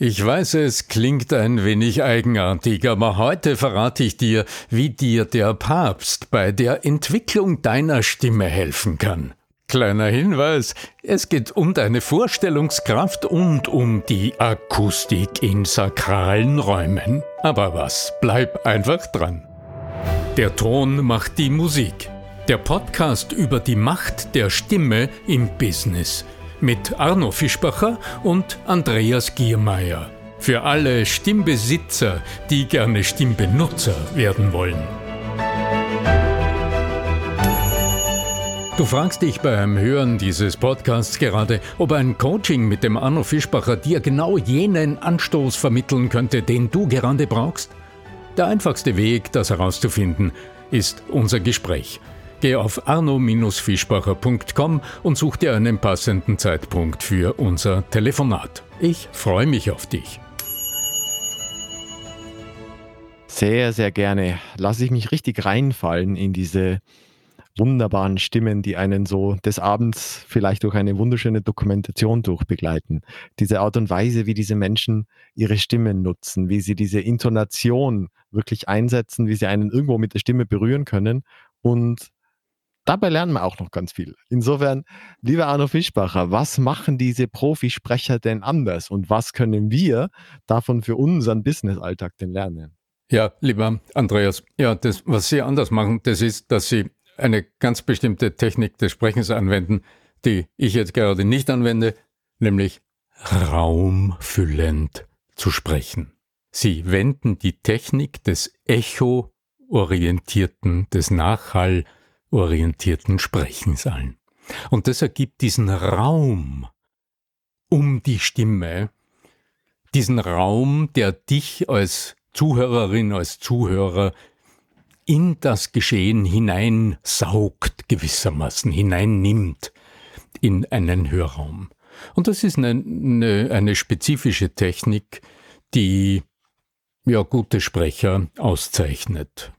Ich weiß, es klingt ein wenig eigenartig, aber heute verrate ich dir, wie dir der Papst bei der Entwicklung deiner Stimme helfen kann. Kleiner Hinweis, es geht um deine Vorstellungskraft und um die Akustik in sakralen Räumen. Aber was, bleib einfach dran. Der Ton macht die Musik. Der Podcast über die Macht der Stimme im Business – mit Arno Fischbacher und Andreas Giermeier. Für alle Stimmbesitzer, die gerne Stimmbenutzer werden wollen. Du fragst dich beim Hören dieses Podcasts gerade, ob ein Coaching mit dem Arno Fischbacher dir genau jenen Anstoß vermitteln könnte, den du gerade brauchst? Der einfachste Weg, das herauszufinden, ist unser Gespräch. Geh auf arno-fischbacher.com und such dir einen passenden Zeitpunkt für unser Telefonat. Ich freue mich auf dich. Sehr, sehr gerne. Lasse ich mich richtig reinfallen in diese wunderbaren Stimmen, die einen so des Abends vielleicht durch eine wunderschöne Dokumentation durchbegleiten. Diese Art und Weise, wie diese Menschen ihre Stimmen nutzen, wie sie diese Intonation wirklich einsetzen, wie sie einen irgendwo mit der Stimme berühren können und dabei lernen wir auch noch ganz viel. Insofern, lieber Arno Fischbacher, was machen diese Profisprecher denn anders und was können wir davon für unseren Business-Alltag denn lernen? Ja, lieber Andreas, ja, das, was Sie anders machen, das ist, dass Sie eine ganz bestimmte Technik des Sprechens anwenden, die ich jetzt gerade nicht anwende, nämlich raumfüllend zu sprechen. Sie wenden die Technik des Echo-orientierten, des Nachhall- orientierten Sprechens ein. Und das ergibt diesen Raum um die Stimme, diesen Raum, der dich als Zuhörerin, als Zuhörer in das Geschehen hineinsaugt, gewissermaßen hineinnimmt in einen Hörraum. Und das ist eine, eine, eine spezifische Technik, die ja gute Sprecher auszeichnet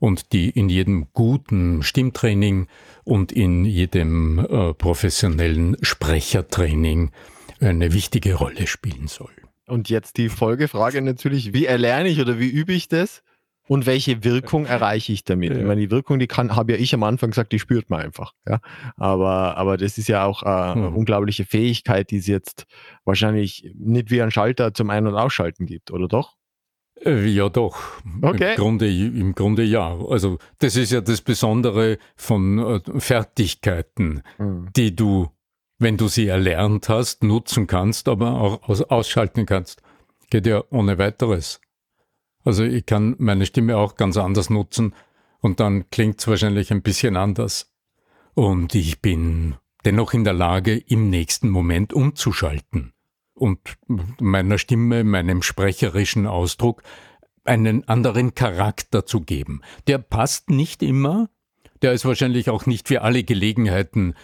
und die in jedem guten Stimmtraining und in jedem äh, professionellen Sprechertraining eine wichtige Rolle spielen soll. Und jetzt die Folgefrage natürlich, wie erlerne ich oder wie übe ich das? Und welche Wirkung erreiche ich damit? Ja. Ich meine, die Wirkung, die kann, habe ja ich am Anfang gesagt, die spürt man einfach. Ja? Aber, aber das ist ja auch eine hm. unglaubliche Fähigkeit, die es jetzt wahrscheinlich nicht wie ein Schalter zum Ein- und Ausschalten gibt, oder doch? Äh, ja, doch. Okay. Im, Grunde, Im Grunde ja. Also das ist ja das Besondere von äh, Fertigkeiten, mhm. die du, wenn du sie erlernt hast, nutzen kannst, aber auch ausschalten kannst. Geht ja ohne weiteres. Also ich kann meine Stimme auch ganz anders nutzen und dann klingt es wahrscheinlich ein bisschen anders. Und ich bin dennoch in der Lage, im nächsten Moment umzuschalten und meiner Stimme, meinem sprecherischen Ausdruck einen anderen Charakter zu geben. Der passt nicht immer, der ist wahrscheinlich auch nicht für alle Gelegenheiten,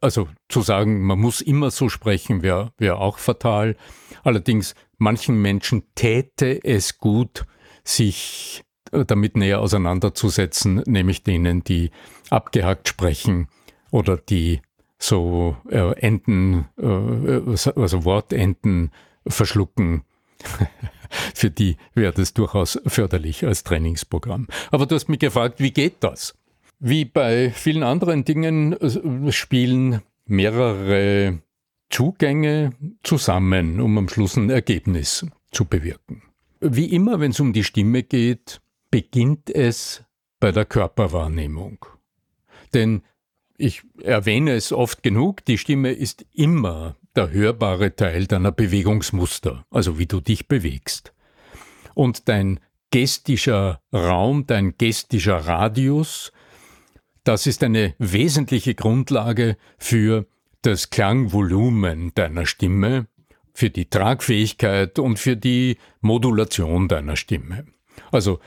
also zu sagen, man muss immer so sprechen, wäre wär auch fatal. Allerdings, manchen Menschen täte es gut, sich damit näher auseinanderzusetzen, nämlich denen, die abgehackt sprechen oder die so äh, Enden, äh, also Wortenden verschlucken. Für die wäre das durchaus förderlich als Trainingsprogramm. Aber du hast mich gefragt, wie geht das? Wie bei vielen anderen Dingen äh, spielen mehrere Zugänge zusammen, um am Schluss ein Ergebnis zu bewirken. Wie immer, wenn es um die Stimme geht, beginnt es bei der Körperwahrnehmung. Denn ich erwähne es oft genug, die Stimme ist immer der hörbare Teil deiner Bewegungsmuster, also wie du dich bewegst. Und dein gestischer Raum, dein gestischer Radius, das ist eine wesentliche Grundlage für das Klangvolumen deiner Stimme, für die Tragfähigkeit und für die Modulation deiner Stimme. Also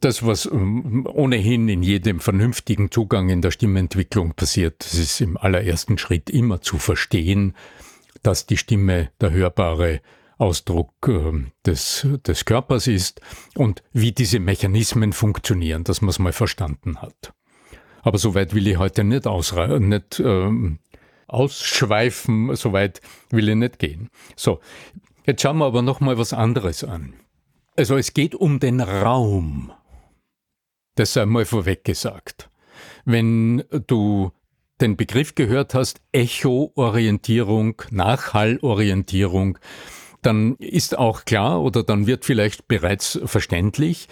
das, was ähm, ohnehin in jedem vernünftigen Zugang in der Stimmentwicklung passiert, das ist im allerersten Schritt immer zu verstehen, dass die Stimme der hörbare Ausdruck ähm, des, des Körpers ist und wie diese Mechanismen funktionieren, dass man es mal verstanden hat. Aber so weit will ich heute nicht, nicht ähm, ausschweifen, so weit will ich nicht gehen. So, Jetzt schauen wir aber noch mal was anderes an. Also es geht um den Raum. Das sei mal vorweg gesagt. Wenn du den Begriff gehört hast, Echo-Orientierung, Nachhallorientierung, dann ist auch klar oder dann wird vielleicht bereits verständlich,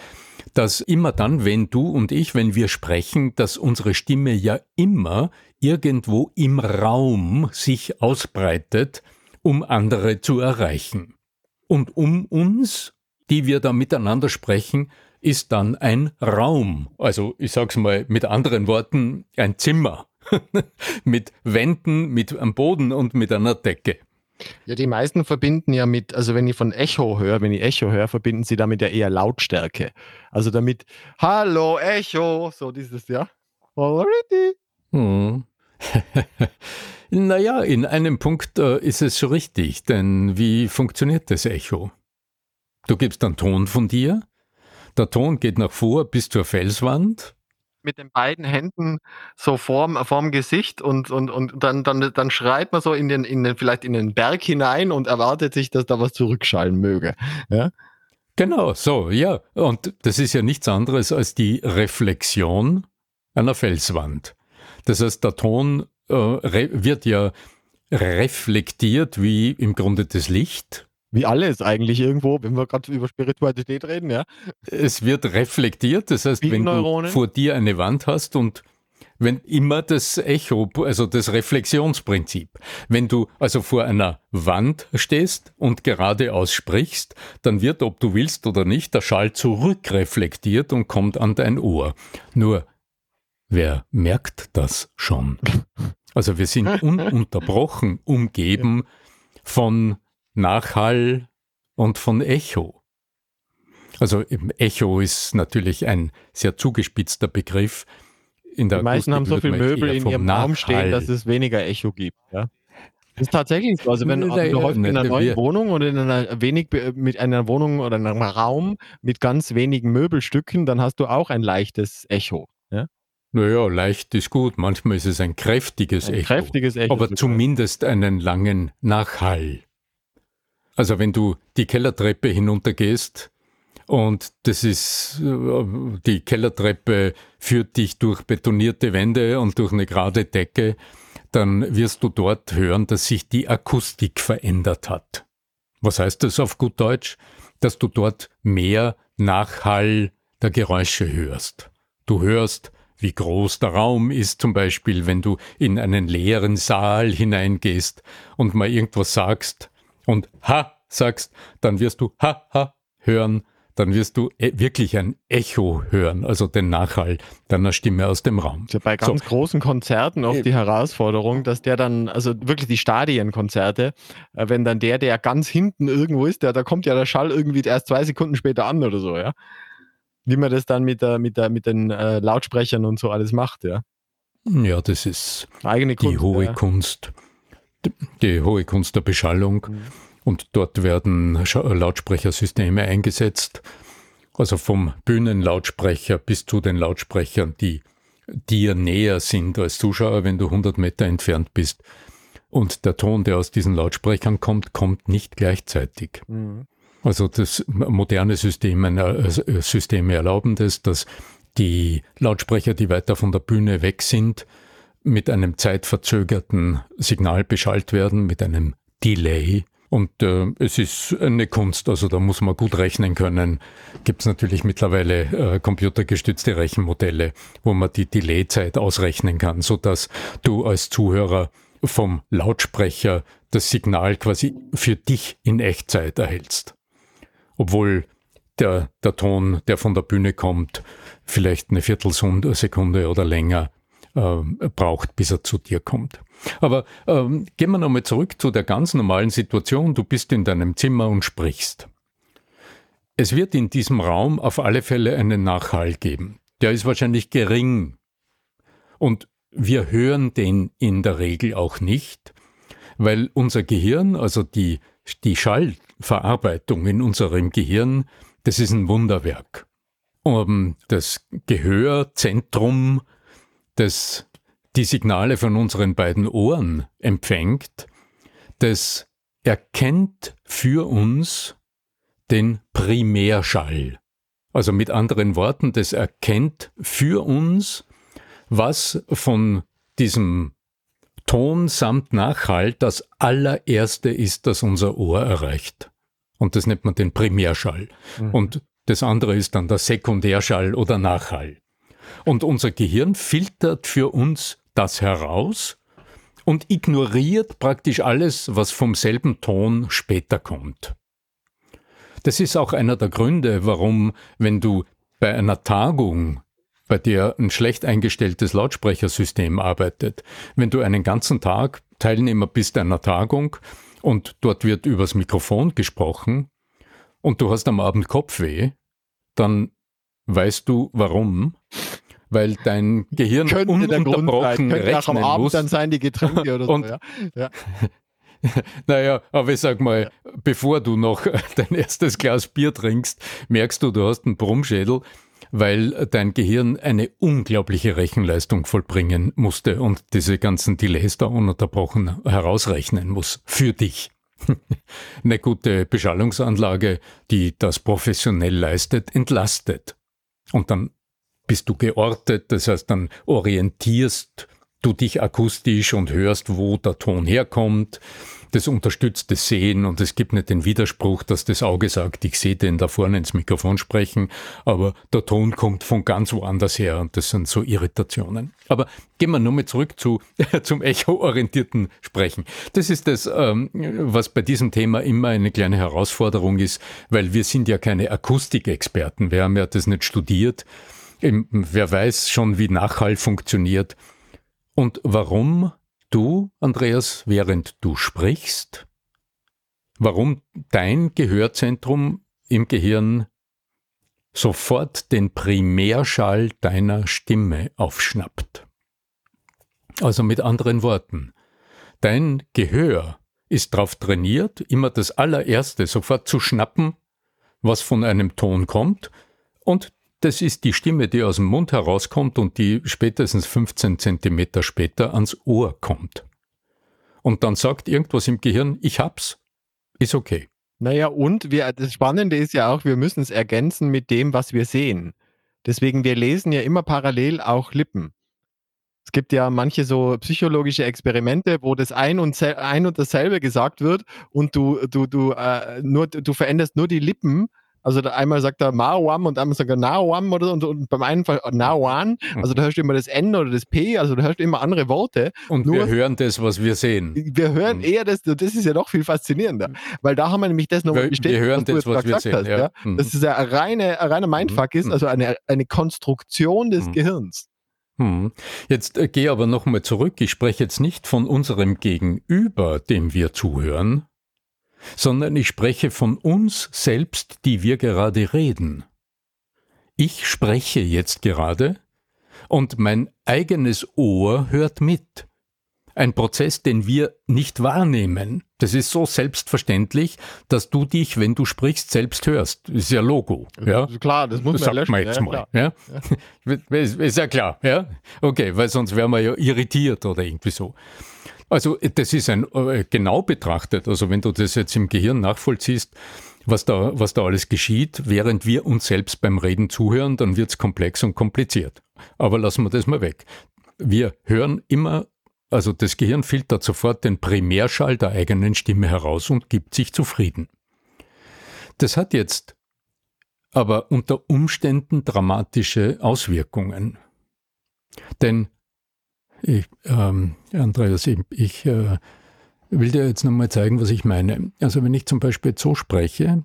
dass immer dann, wenn du und ich, wenn wir sprechen, dass unsere Stimme ja immer irgendwo im Raum sich ausbreitet, um andere zu erreichen. Und um uns, die wir da miteinander sprechen, ist dann ein Raum. Also ich sag's mal mit anderen Worten, ein Zimmer. mit Wänden, mit am Boden und mit einer Decke. Ja, die meisten verbinden ja mit, also wenn ich von Echo höre, wenn ich Echo höre, verbinden sie damit ja eher Lautstärke. Also damit, hallo Echo, so dieses, ja. Already. Hm. naja, in einem Punkt äh, ist es schon richtig, denn wie funktioniert das Echo? Du gibst einen Ton von dir, der Ton geht nach vor bis zur Felswand. Mit den beiden Händen so vorm, vorm Gesicht und, und, und dann, dann, dann schreit man so in den, in den, vielleicht in den Berg hinein und erwartet sich, dass da was zurückschallen möge. Ja? Genau, so, ja. Und das ist ja nichts anderes als die Reflexion einer Felswand. Das heißt, der Ton äh, wird ja reflektiert wie im Grunde das Licht wie alles eigentlich irgendwo, wenn wir gerade über Spiritualität reden, ja. Es wird reflektiert, das heißt, wenn du vor dir eine Wand hast und wenn immer das Echo, also das Reflexionsprinzip. Wenn du also vor einer Wand stehst und geradeaus sprichst, dann wird, ob du willst oder nicht, der Schall zurückreflektiert und kommt an dein Ohr. Nur, wer merkt das schon? Also wir sind ununterbrochen umgeben von Nachhall und von Echo. Also Echo ist natürlich ein sehr zugespitzter Begriff. In der Die meisten haben so viele Möbel in ihrem Nachhall. Raum stehen, dass es weniger Echo gibt. Ja? Das ist tatsächlich so. Also wenn du häufig in einer neuen Wohnung oder in einer wenig mit einer Wohnung oder einem Raum mit ganz wenigen Möbelstücken, dann hast du auch ein leichtes Echo. Ja? Naja, leicht ist gut. Manchmal ist es ein kräftiges ein Echo. Kräftiges Echo. Aber zumindest einen langen Nachhall. Also wenn du die Kellertreppe hinuntergehst und das ist, äh, die Kellertreppe führt dich durch betonierte Wände und durch eine gerade Decke, dann wirst du dort hören, dass sich die Akustik verändert hat. Was heißt das auf gut Deutsch? Dass du dort mehr Nachhall der Geräusche hörst. Du hörst, wie groß der Raum ist, zum Beispiel, wenn du in einen leeren Saal hineingehst und mal irgendwas sagst, und ha sagst, dann wirst du ha ha hören, dann wirst du e wirklich ein Echo hören, also den Nachhall deiner Stimme aus dem Raum. Ja bei ganz so. großen Konzerten oft die Herausforderung, dass der dann, also wirklich die Stadienkonzerte, äh, wenn dann der, der ganz hinten irgendwo ist, der, da kommt ja der Schall irgendwie erst zwei Sekunden später an oder so, ja. Wie man das dann mit, der, mit, der, mit den äh, Lautsprechern und so alles macht, ja. Ja, das ist Eigene Kunst, die hohe ja. Kunst die hohe Kunst der Beschallung. Mhm. Und dort werden Lautsprechersysteme eingesetzt. Also vom Bühnenlautsprecher bis zu den Lautsprechern, die dir näher sind als Zuschauer, wenn du 100 Meter entfernt bist. Und der Ton, der aus diesen Lautsprechern kommt, kommt nicht gleichzeitig. Mhm. Also das moderne Systeme, äh, Systeme erlauben das, dass die Lautsprecher, die weiter von der Bühne weg sind, mit einem zeitverzögerten Signal beschallt werden, mit einem Delay. Und äh, es ist eine Kunst, also da muss man gut rechnen können. Gibt es natürlich mittlerweile äh, computergestützte Rechenmodelle, wo man die Delayzeit ausrechnen kann, sodass du als Zuhörer vom Lautsprecher das Signal quasi für dich in Echtzeit erhältst. Obwohl der, der Ton, der von der Bühne kommt, vielleicht eine Viertelsekunde oder länger äh, braucht, bis er zu dir kommt. Aber ähm, gehen wir nochmal zurück zu der ganz normalen Situation. Du bist in deinem Zimmer und sprichst. Es wird in diesem Raum auf alle Fälle einen Nachhall geben. Der ist wahrscheinlich gering. Und wir hören den in der Regel auch nicht, weil unser Gehirn, also die, die Schallverarbeitung in unserem Gehirn, das ist ein Wunderwerk. Um, das Gehörzentrum das die Signale von unseren beiden Ohren empfängt, das erkennt für uns den Primärschall. Also mit anderen Worten, das erkennt für uns, was von diesem Ton samt Nachhall das allererste ist, das unser Ohr erreicht. Und das nennt man den Primärschall. Mhm. Und das andere ist dann der Sekundärschall oder Nachhall. Und unser Gehirn filtert für uns das heraus und ignoriert praktisch alles, was vom selben Ton später kommt. Das ist auch einer der Gründe, warum, wenn du bei einer Tagung, bei der ein schlecht eingestelltes Lautsprechersystem arbeitet, wenn du einen ganzen Tag Teilnehmer bist einer Tagung und dort wird übers Mikrofon gesprochen und du hast am Abend Kopfweh, dann weißt du warum weil dein Gehirn Könnte ununterbrochen der rechnen am Abend muss. dann sein die Getränke oder und, so. Ja. ja. naja, aber ich sag mal, ja. bevor du noch dein erstes Glas Bier trinkst, merkst du, du hast einen Brummschädel, weil dein Gehirn eine unglaubliche Rechenleistung vollbringen musste und diese ganzen Delays da ununterbrochen herausrechnen muss. Für dich. Eine gute Beschallungsanlage, die das professionell leistet, entlastet. Und dann bist du geortet, das heißt, dann orientierst du dich akustisch und hörst, wo der Ton herkommt. Das unterstützt das Sehen und es gibt nicht den Widerspruch, dass das Auge sagt, ich sehe den da vorne ins Mikrofon sprechen, aber der Ton kommt von ganz woanders her und das sind so Irritationen. Aber gehen wir nur mal zurück zu, zum echo-orientierten Sprechen. Das ist das, ähm, was bei diesem Thema immer eine kleine Herausforderung ist, weil wir sind ja keine Akustikexperten, wir haben ja das nicht studiert wer weiß schon, wie Nachhall funktioniert. Und warum du, Andreas, während du sprichst, warum dein Gehörzentrum im Gehirn sofort den Primärschall deiner Stimme aufschnappt. Also mit anderen Worten, dein Gehör ist darauf trainiert, immer das allererste sofort zu schnappen, was von einem Ton kommt, und das ist die Stimme, die aus dem Mund herauskommt und die spätestens 15 Zentimeter später ans Ohr kommt. Und dann sagt irgendwas im Gehirn, ich hab's, ist okay. Naja, und wir, das Spannende ist ja auch, wir müssen es ergänzen mit dem, was wir sehen. Deswegen, wir lesen ja immer parallel auch Lippen. Es gibt ja manche so psychologische Experimente, wo das ein und, ein und dasselbe gesagt wird und du, du, du, äh, nur, du veränderst nur die Lippen also einmal sagt er Mawam und einmal sagt er Nawam oder und, und beim einen Fall Nawan. Hm. Also da hörst du immer das N oder das P, also da hörst du immer andere Worte. Und Nur, wir hören das, was wir sehen. Wir hören mhm. eher das, das ist ja noch viel faszinierender, weil da haben wir nämlich das nochmal bestätigt, wir hören was das, was wir sehen. Hast, ja. Ja? Mhm. Dass es ja ein, reine, ein reiner Mindfuck mhm. ist, also eine, eine Konstruktion des Gehirns. Hm. Jetzt äh, gehe aber nochmal zurück. Ich spreche jetzt nicht von unserem Gegenüber, dem wir zuhören, sondern ich spreche von uns selbst, die wir gerade reden. Ich spreche jetzt gerade und mein eigenes Ohr hört mit. Ein Prozess, den wir nicht wahrnehmen. Das ist so selbstverständlich, dass du dich, wenn du sprichst, selbst hörst. Ist ja Logo. Ja? Klar, das muss man löschen. Man jetzt ja, mal. Ja? ja. ist ja klar. Ja? Okay, weil sonst wären wir ja irritiert oder irgendwie so. Also das ist ein äh, genau betrachtet, also wenn du das jetzt im Gehirn nachvollziehst, was da, was da alles geschieht, während wir uns selbst beim Reden zuhören, dann wird es komplex und kompliziert. Aber lassen wir das mal weg. Wir hören immer, also das Gehirn filtert sofort den Primärschall der eigenen Stimme heraus und gibt sich zufrieden. Das hat jetzt aber unter Umständen dramatische Auswirkungen. Denn ich, ähm, Andreas, ich, ich äh, will dir jetzt nochmal zeigen, was ich meine. Also wenn ich zum Beispiel so spreche,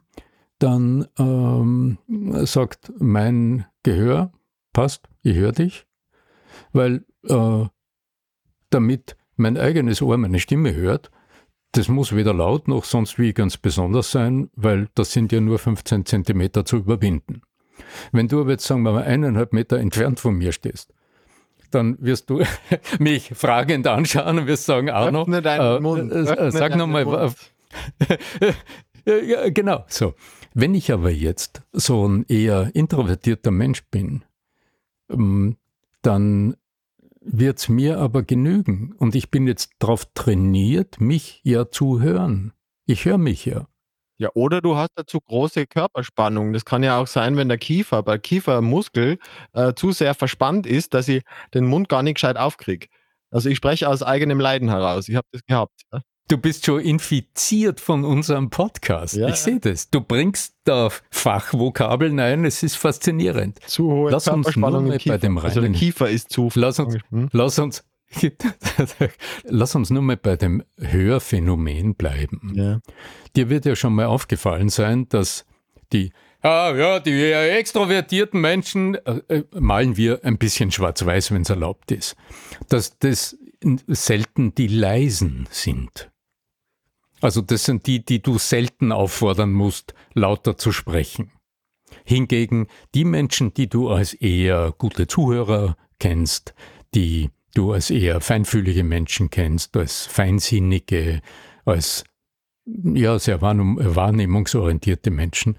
dann ähm, sagt mein Gehör, passt, ich höre dich, weil äh, damit mein eigenes Ohr meine Stimme hört, das muss weder laut noch sonst wie ganz besonders sein, weil das sind ja nur 15 Zentimeter zu überwinden. Wenn du aber jetzt, sagen wir mal, eineinhalb Meter entfernt von mir stehst dann wirst du mich fragend anschauen und wirst sagen, Arno, äh. Äh, äh sag nochmal. ja, genau, so. Wenn ich aber jetzt so ein eher introvertierter Mensch bin, ähm, dann wird es mir aber genügen. Und ich bin jetzt darauf trainiert, mich ja zu hören. Ich höre mich ja. Ja, oder du hast dazu große Körperspannung. Das kann ja auch sein, wenn der Kiefer, bei Kiefermuskel äh, zu sehr verspannt ist, dass ich den Mund gar nicht gescheit aufkriege. Also ich spreche aus eigenem Leiden heraus. Ich habe das gehabt. Ja. Du bist schon infiziert von unserem Podcast. Ja, ich sehe das. Du bringst da Fachvokabeln ein. Es ist faszinierend. Zu hohe lass uns nur bei dem also der Kiefer ist zu. Lass uns, hm? lass uns, lass uns nur mal bei dem Hörphänomen bleiben. Ja. Dir wird ja schon mal aufgefallen sein, dass die Ah, ja, die extrovertierten Menschen äh, äh, malen wir ein bisschen schwarz-weiß, wenn es erlaubt ist. Dass das selten die Leisen sind. Also das sind die, die du selten auffordern musst, lauter zu sprechen. Hingegen die Menschen, die du als eher gute Zuhörer kennst, die du als eher feinfühlige Menschen kennst, als feinsinnige, als ja, sehr wahrnehmungsorientierte Menschen,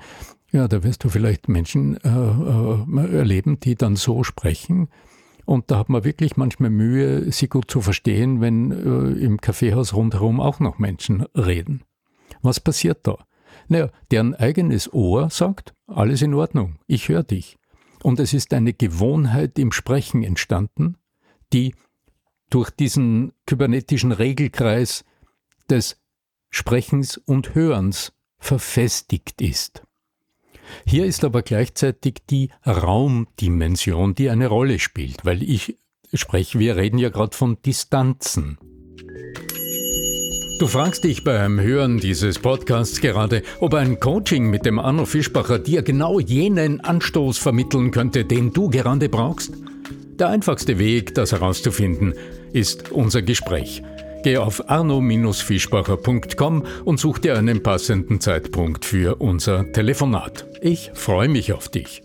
ja, da wirst du vielleicht Menschen äh, äh, erleben, die dann so sprechen. Und da hat man wirklich manchmal Mühe, sie gut zu verstehen, wenn äh, im Kaffeehaus rundherum auch noch Menschen reden. Was passiert da? Naja, deren eigenes Ohr sagt, alles in Ordnung, ich höre dich. Und es ist eine Gewohnheit im Sprechen entstanden, die durch diesen kybernetischen Regelkreis des Sprechens und Hörens verfestigt ist. Hier ist aber gleichzeitig die Raumdimension, die eine Rolle spielt, weil ich spreche, wir reden ja gerade von Distanzen. Du fragst dich beim Hören dieses Podcasts gerade, ob ein Coaching mit dem Arno Fischbacher dir genau jenen Anstoß vermitteln könnte, den du gerade brauchst? Der einfachste Weg, das herauszufinden, ist unser Gespräch. Geh auf arno-fischbacher.com und such dir einen passenden Zeitpunkt für unser Telefonat. Ich freue mich auf dich.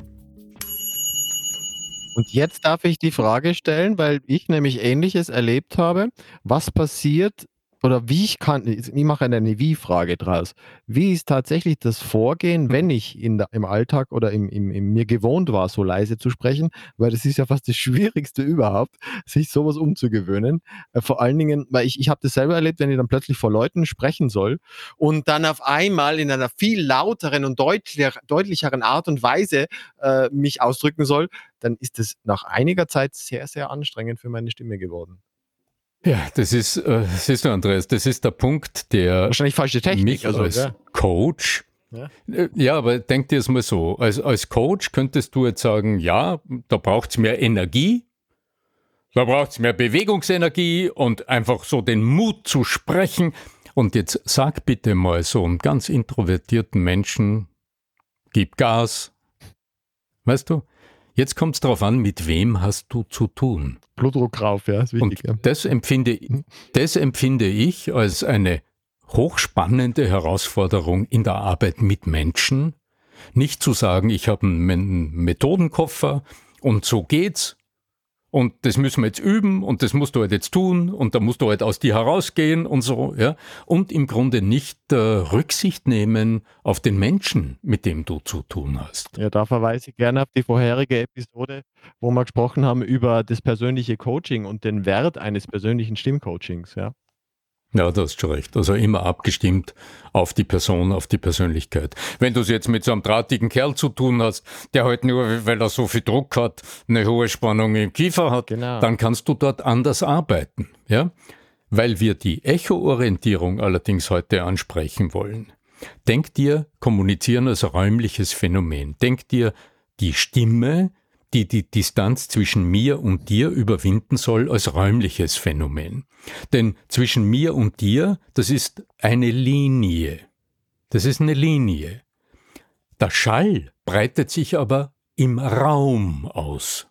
Und jetzt darf ich die Frage stellen, weil ich nämlich Ähnliches erlebt habe. Was passiert, oder wie ich kann, ich mache eine Wie-Frage draus. Wie ist tatsächlich das Vorgehen, mhm. wenn ich in der, im Alltag oder im, im, im, mir gewohnt war, so leise zu sprechen? Weil das ist ja fast das Schwierigste überhaupt, sich sowas umzugewöhnen. Äh, vor allen Dingen, weil ich, ich habe das selber erlebt, wenn ich dann plötzlich vor Leuten sprechen soll und dann auf einmal in einer viel lauteren und deutlicher, deutlicheren Art und Weise äh, mich ausdrücken soll, dann ist es nach einiger Zeit sehr, sehr anstrengend für meine Stimme geworden. Ja, das ist, äh, siehst du, Andreas, das ist der Punkt, der wahrscheinlich falsche Technik, mich also, als ja. Coach ja. Äh, ja, aber denk dir es mal so. Als, als Coach könntest du jetzt sagen, ja, da braucht es mehr Energie, da braucht es mehr Bewegungsenergie und einfach so den Mut zu sprechen. Und jetzt sag bitte mal so einen ganz introvertierten Menschen, gib Gas. Weißt du? Jetzt kommt es darauf an, mit wem hast du zu tun. Blutdruck rauf, ja, ist wichtig. Und ja. das, empfinde, das empfinde ich als eine hochspannende Herausforderung in der Arbeit mit Menschen. Nicht zu sagen, ich habe einen Methodenkoffer und so geht's, und das müssen wir jetzt üben und das musst du halt jetzt tun und da musst du halt aus dir herausgehen und so, ja. Und im Grunde nicht äh, Rücksicht nehmen auf den Menschen, mit dem du zu tun hast. Ja, da verweise ich gerne auf die vorherige Episode, wo wir gesprochen haben über das persönliche Coaching und den Wert eines persönlichen Stimmcoachings, ja. Ja, du hast schon recht. Also immer abgestimmt auf die Person, auf die Persönlichkeit. Wenn du es jetzt mit so einem drahtigen Kerl zu tun hast, der halt nur, weil er so viel Druck hat, eine hohe Spannung im Kiefer hat, genau. dann kannst du dort anders arbeiten. Ja? Weil wir die Echo-Orientierung allerdings heute ansprechen wollen. Denk dir Kommunizieren als räumliches Phänomen. Denk dir die Stimme, die die Distanz zwischen mir und dir überwinden soll als räumliches Phänomen. Denn zwischen mir und dir, das ist eine Linie. Das ist eine Linie. Der Schall breitet sich aber im Raum aus.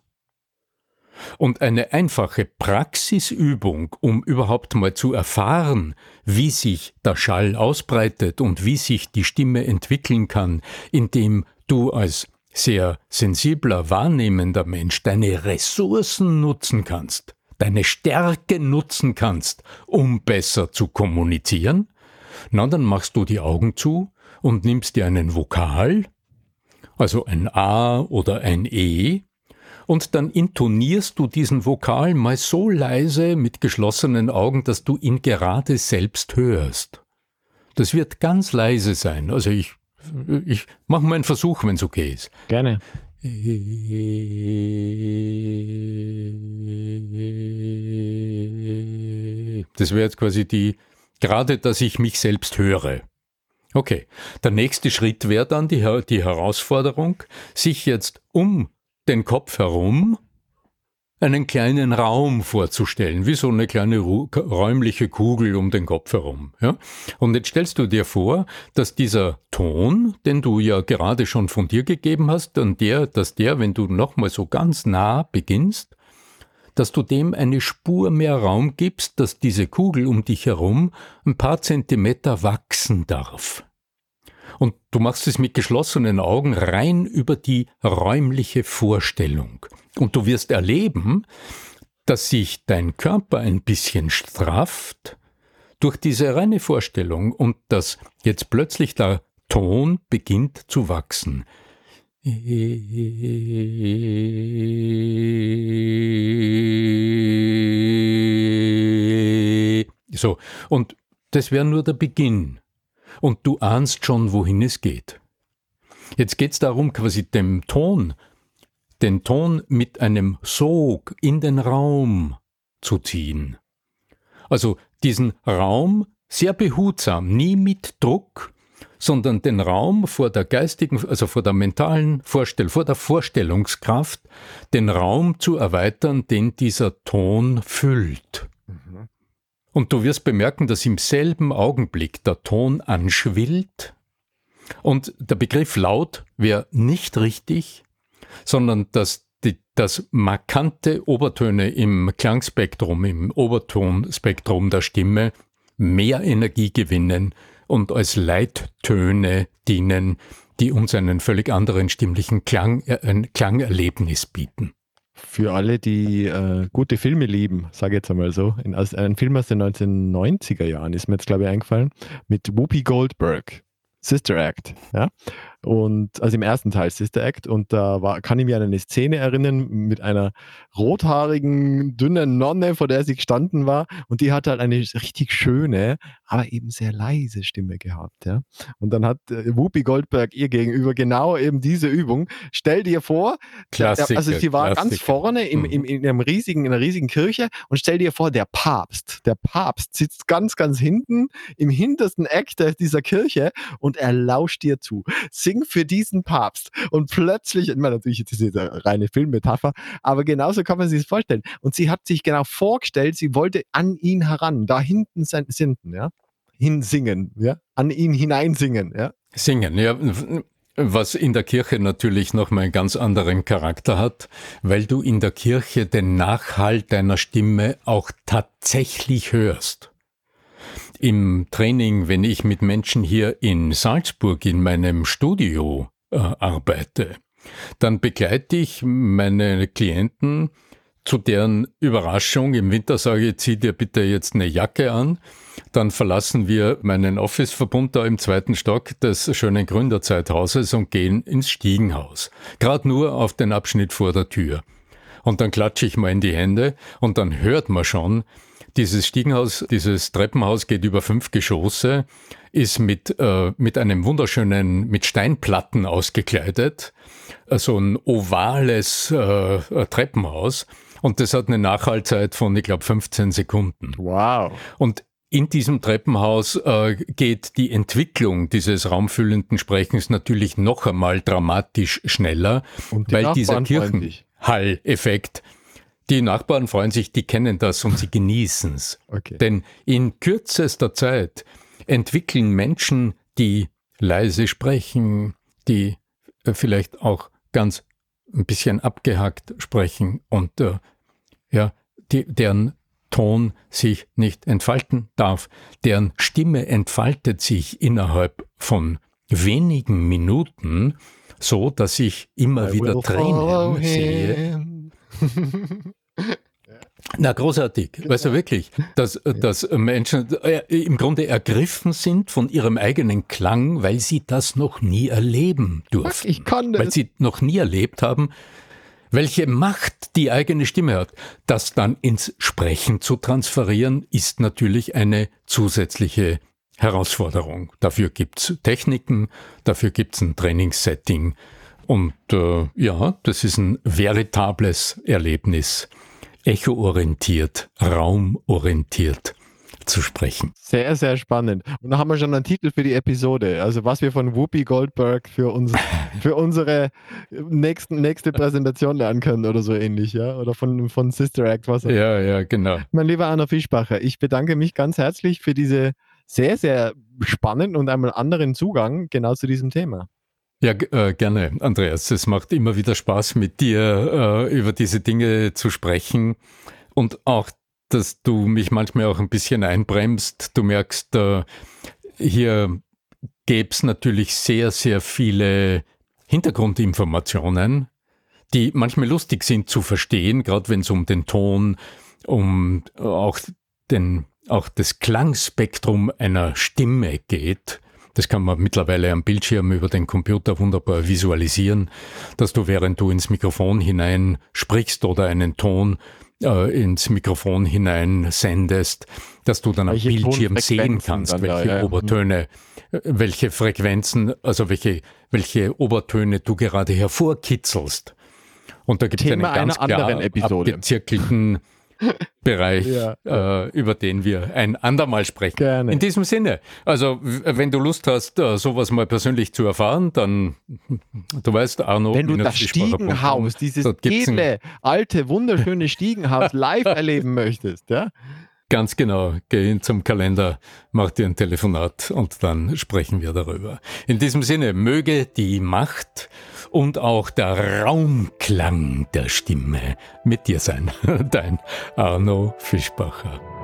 Und eine einfache Praxisübung, um überhaupt mal zu erfahren, wie sich der Schall ausbreitet und wie sich die Stimme entwickeln kann, indem du als sehr sensibler, wahrnehmender Mensch deine Ressourcen nutzen kannst, deine Stärke nutzen kannst, um besser zu kommunizieren, na dann machst du die Augen zu und nimmst dir einen Vokal, also ein A oder ein E, und dann intonierst du diesen Vokal mal so leise mit geschlossenen Augen, dass du ihn gerade selbst hörst. Das wird ganz leise sein. Also ich, ich mache mal einen Versuch, wenn es okay ist. Gerne. Das wäre jetzt quasi die, gerade dass ich mich selbst höre. Okay, der nächste Schritt wäre dann die, die Herausforderung, sich jetzt um den Kopf herum einen kleinen Raum vorzustellen, wie so eine kleine räumliche Kugel um den Kopf herum. Ja? Und jetzt stellst du dir vor, dass dieser Ton, den du ja gerade schon von dir gegeben hast, und der, dass der, wenn du nochmal so ganz nah beginnst, dass du dem eine Spur mehr Raum gibst, dass diese Kugel um dich herum ein paar Zentimeter wachsen darf. Und du machst es mit geschlossenen Augen rein über die räumliche Vorstellung. Und du wirst erleben, dass sich dein Körper ein bisschen strafft durch diese reine Vorstellung und dass jetzt plötzlich der Ton beginnt zu wachsen. So, und das wäre nur der Beginn und du ahnst schon, wohin es geht. Jetzt geht es darum, quasi dem Ton, den Ton mit einem Sog in den Raum zu ziehen. Also diesen Raum sehr behutsam, nie mit Druck, sondern den Raum vor der geistigen, also vor der mentalen Vorstellung, vor der Vorstellungskraft, den Raum zu erweitern, den dieser Ton füllt. Mhm. Und du wirst bemerken, dass im selben Augenblick der Ton anschwillt und der Begriff laut wäre nicht richtig, sondern dass die, markante Obertöne im Klangspektrum, im Obertonspektrum der Stimme mehr Energie gewinnen und als Leittöne dienen, die uns einen völlig anderen stimmlichen Klang, äh, Klangerlebnis bieten. Für alle, die äh, gute Filme lieben, sage ich jetzt einmal so, in, also ein Film aus den 1990er Jahren ist mir jetzt, glaube ich, eingefallen, mit Whoopi Goldberg, Sister Act. Ja? Und also im ersten Teil Sister Act. Und da war, kann ich mir an eine Szene erinnern mit einer rothaarigen, dünnen Nonne, vor der sie gestanden war. Und die hat halt eine richtig schöne, aber eben sehr leise Stimme gehabt. Ja? Und dann hat äh, Whoopi Goldberg ihr gegenüber genau eben diese Übung. Stell dir vor, Klassiker, also sie war Klassiker. ganz vorne im, im, mhm. in, einem riesigen, in einer riesigen Kirche und stell dir vor, der Papst, der Papst sitzt ganz, ganz hinten im hintersten Eck dieser Kirche und er lauscht dir zu. Sing Ding für diesen Papst. Und plötzlich, ich natürlich, das ist eine reine Filmmetapher, aber genauso kann man sich das vorstellen. Und sie hat sich genau vorgestellt, sie wollte an ihn heran, da hinten sind, ja, hinsingen, ja, an ihn hineinsingen, ja. Singen, ja. Was in der Kirche natürlich nochmal einen ganz anderen Charakter hat, weil du in der Kirche den Nachhall deiner Stimme auch tatsächlich hörst im Training, wenn ich mit Menschen hier in Salzburg in meinem Studio äh, arbeite, dann begleite ich meine Klienten zu deren Überraschung. Im Winter sage ich, zieh dir bitte jetzt eine Jacke an. Dann verlassen wir meinen Office-Verbund da im zweiten Stock des schönen Gründerzeithauses und gehen ins Stiegenhaus. Gerade nur auf den Abschnitt vor der Tür. Und dann klatsche ich mal in die Hände und dann hört man schon, dieses Stiegenhaus, dieses Treppenhaus geht über fünf Geschosse, ist mit, äh, mit einem wunderschönen, mit Steinplatten ausgekleidet, äh, so ein ovales äh, Treppenhaus. Und das hat eine Nachhaltzeit von, ich glaube, 15 Sekunden. Wow. Und in diesem Treppenhaus äh, geht die Entwicklung dieses raumfüllenden Sprechens natürlich noch einmal dramatisch schneller, weil dieser Kirchenhall-Effekt die Nachbarn freuen sich, die kennen das und sie genießen es. Okay. Denn in kürzester Zeit entwickeln Menschen, die leise sprechen, die äh, vielleicht auch ganz ein bisschen abgehackt sprechen und äh, ja, die, deren Ton sich nicht entfalten darf, deren Stimme entfaltet sich innerhalb von wenigen Minuten, so dass ich immer I wieder Tränen sehe. Na, großartig. Genau. Weißt du wirklich, dass, dass Menschen äh, im Grunde ergriffen sind von ihrem eigenen Klang, weil sie das noch nie erleben durften. Ich kann das. Weil sie noch nie erlebt haben, welche Macht die eigene Stimme hat. Das dann ins Sprechen zu transferieren, ist natürlich eine zusätzliche Herausforderung. Dafür gibt's Techniken, dafür gibt's ein Trainingssetting. Und äh, ja, das ist ein veritables Erlebnis. Echo-orientiert, raumorientiert zu sprechen. Sehr, sehr spannend. Und da haben wir schon einen Titel für die Episode. Also was wir von Whoopi Goldberg für, uns, für unsere nächsten, nächste Präsentation lernen können oder so ähnlich, ja? Oder von, von Sister Act, was auch Ja, ja, genau. Mein lieber Arno Fischbacher, ich bedanke mich ganz herzlich für diese sehr, sehr spannenden und einmal anderen Zugang genau zu diesem Thema. Ja, äh, gerne, Andreas. Es macht immer wieder Spaß, mit dir äh, über diese Dinge zu sprechen und auch dass du mich manchmal auch ein bisschen einbremst. Du merkst, äh, hier gäbe es natürlich sehr, sehr viele Hintergrundinformationen, die manchmal lustig sind zu verstehen, gerade wenn es um den Ton, um auch, den, auch das Klangspektrum einer Stimme geht. Das kann man mittlerweile am Bildschirm über den Computer wunderbar visualisieren, dass du während du ins Mikrofon hinein sprichst oder einen Ton äh, ins Mikrofon hinein sendest, dass du dann welche am Bildschirm sehen kannst, welche da, ja. Obertöne, äh, welche Frequenzen, also welche, welche Obertöne du gerade hervorkitzelst. Und da gibt es einen ganz klar abgezirkelten Bereich, ja. äh, über den wir ein andermal sprechen. Gerne. In diesem Sinne, also wenn du Lust hast, äh, sowas mal persönlich zu erfahren, dann, du weißt, Arno. Wenn du das Stiegenhaus, dieses edle, alte, wunderschöne Stiegenhaus live erleben möchtest, ja? Ganz genau, geh zum Kalender, mach dir ein Telefonat und dann sprechen wir darüber. In diesem Sinne, möge die Macht und auch der Raumklang der Stimme mit dir sein. Dein Arno Fischbacher.